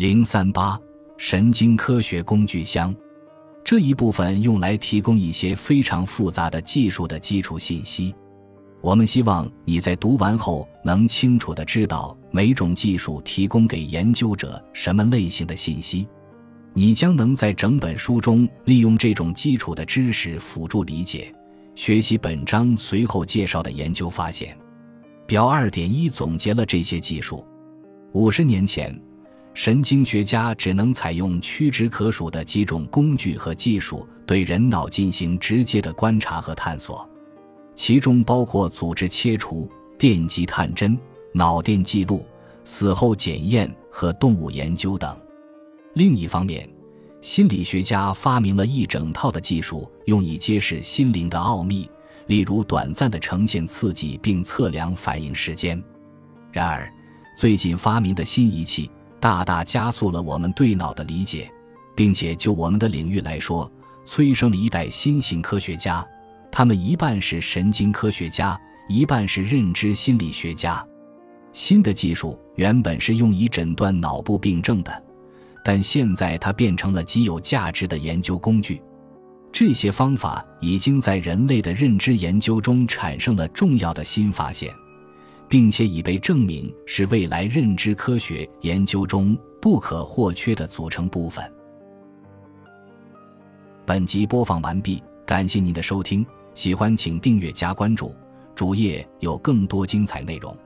零三八神经科学工具箱，这一部分用来提供一些非常复杂的技术的基础信息。我们希望你在读完后能清楚地知道每种技术提供给研究者什么类型的信息。你将能在整本书中利用这种基础的知识辅助理解、学习本章随后介绍的研究发现。表二点一总结了这些技术。五十年前，神经学家只能采用屈指可数的几种工具和技术对人脑进行直接的观察和探索。其中包括组织切除、电极探针、脑电记录、死后检验和动物研究等。另一方面，心理学家发明了一整套的技术，用以揭示心灵的奥秘，例如短暂的呈现刺激并测量反应时间。然而，最近发明的新仪器大大加速了我们对脑的理解，并且就我们的领域来说，催生了一代新型科学家。他们一半是神经科学家，一半是认知心理学家。新的技术原本是用以诊断脑部病症的，但现在它变成了极有价值的研究工具。这些方法已经在人类的认知研究中产生了重要的新发现，并且已被证明是未来认知科学研究中不可或缺的组成部分。本集播放完毕，感谢您的收听。喜欢请订阅加关注，主页有更多精彩内容。